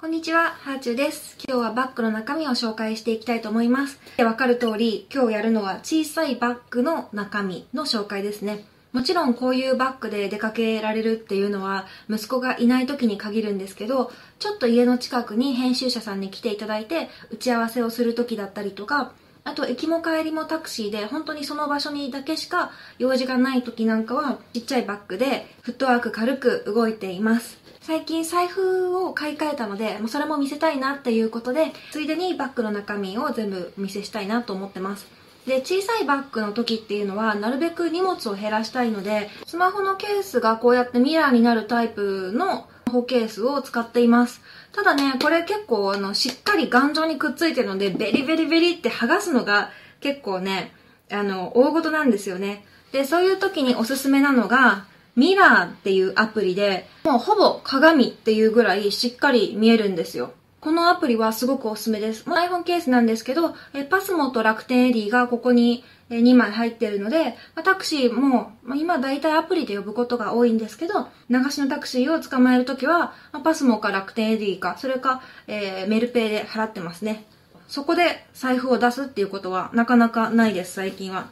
こんにちは、ハーチューです。今日はバッグの中身を紹介していきたいと思います。でわかる通り、今日やるのは小さいバッグの中身の紹介ですね。もちろんこういうバッグで出かけられるっていうのは息子がいない時に限るんですけど、ちょっと家の近くに編集者さんに来ていただいて打ち合わせをする時だったりとか、あと駅も帰りもタクシーで本当にその場所にだけしか用事がない時なんかはちっちゃいバッグでフットワーク軽く動いています。最近財布を買い替えたので、もうそれも見せたいなっていうことで、ついでにバッグの中身を全部お見せしたいなと思ってます。で、小さいバッグの時っていうのは、なるべく荷物を減らしたいので、スマホのケースがこうやってミラーになるタイプのホケースを使っています。ただね、これ結構あの、しっかり頑丈にくっついてるので、ベリベリベリって剥がすのが結構ね、あの、大事なんですよね。で、そういう時におすすめなのが、ミラーっていうアプリで、もうほぼ鏡っていうぐらいしっかり見えるんですよ。このアプリはすごくおすすめです。まあ iPhone ケースなんですけど、え PASMOと楽天 Edy がここに2枚入ってるので、まタクシーも、ま、今大体アプリで呼ぶことが多いんですけど、流しのタクシーを捕まえるときは、ま PASMOか楽天 Edy か、それか、えーメルペイで払ってますね。そこで財布を出すっていうことはなかなかないです、最近は。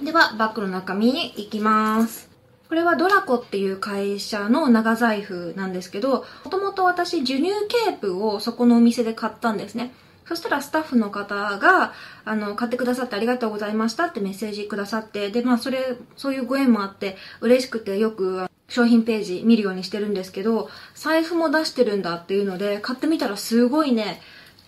では、バッグの中身に行きます。これはドラコっていう会社の長財布なんですけど、もともと私授乳ケープをそこのお店で買ったんですね。そしたらスタッフの方が、あの、買ってくださってありがとうございましたってメッセージくださって、で、まあそれ、そういうご縁もあって、嬉しくてよく商品ページ見るようにしてるんですけど、財布も出してるんだっていうので、買ってみたらすごいね、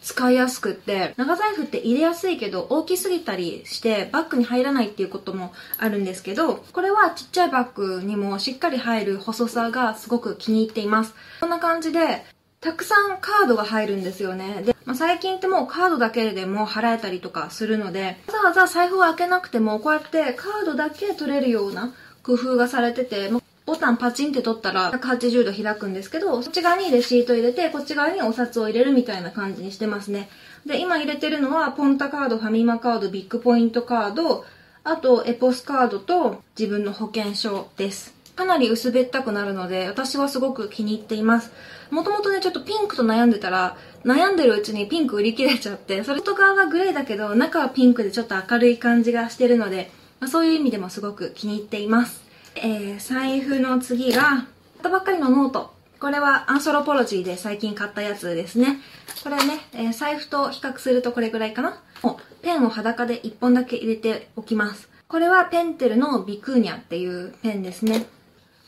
使いやすくって長財布って入れやすいけど大きすぎたりしてバッグに入らないっていうこともあるんですけどこれはちっちゃいバッグにもしっかり入る細さがすごく気に入っています。こんな感じでたくさんカードが入るんですよね。で、まあ、最近ってもうカードだけでも払えたりとかするのでわざわざ財布を開けなくてもこうやってカードだけ取れるような工夫がされててボタンパチンって取ったら180度開くんですけど、そっち側にレシート入れて、こっち側にお札を入れるみたいな感じにしてますね。で、今入れてるのは、ポンタカード、ファミマカード、ビッグポイントカード、あと、エポスカードと自分の保険証です。かなり薄べったくなるので、私はすごく気に入っています。もともとね、ちょっとピンクと悩んでたら、悩んでるうちにピンク売り切れちゃって、それ外側はグレーだけど、中はピンクでちょっと明るい感じがしてるので、まあ、そういう意味でもすごく気に入っています。えー、財布の次が、買ったばっかりのノート。これは Anthropologie で最近買ったやつですね。これね、えー財布と比較するとこれぐらいかな。もうペンを裸で1本だけ入れておきます。これはぺんてるのビクーニャっていうペンですね。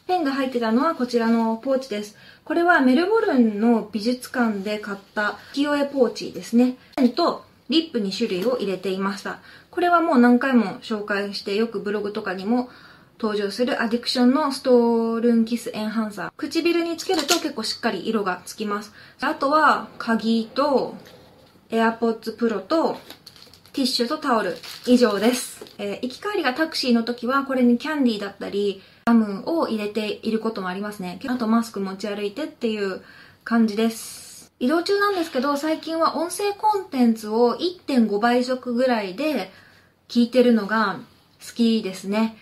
ペンが入ってたのはこちらのポーチです。これはメルボルンの美術館で買った浮世絵ポーチですね。ペンとリップ2種類を入れていました。これはもう何回も紹介してよくブログとかにも登場するアディクションのストールンキスエンハンサー。唇につけると結構しっかり色がつきます。あとは鍵と AirPods Pro とティッシュとタオル以上です。えー行き帰りがタクシーの時はこれにキャンディーだったりガムを入れていることもありますね。あとマスク持ち歩いてっていう感じです。移動中なんですけど最近は音声コンテンツを1.5倍速ぐらいで聞いてるのが好きですね。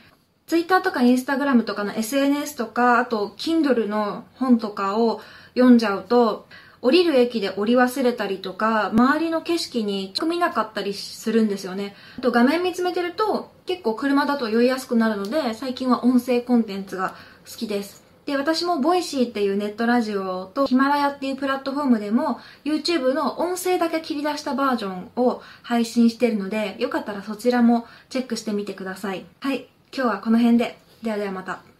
ツイッターとかインスタグラムとかの SNS とか、あと Kindle の本とかを読んじゃうと、降りる駅で降り忘れたりとか、周りの景色に見なかったりするんですよね。あと画面見つめてると、結構車だと酔いやすくなるので、最近は音声コンテンツが好きです。で、私も Voicy っていうネットラジオとヒマラヤっていうプラットフォームでも YouTube の音声だけ切り出したバージョンを配信してるので、よかったらそちらもチェックしてみてください。はい、今日はこの辺で。ではではまた。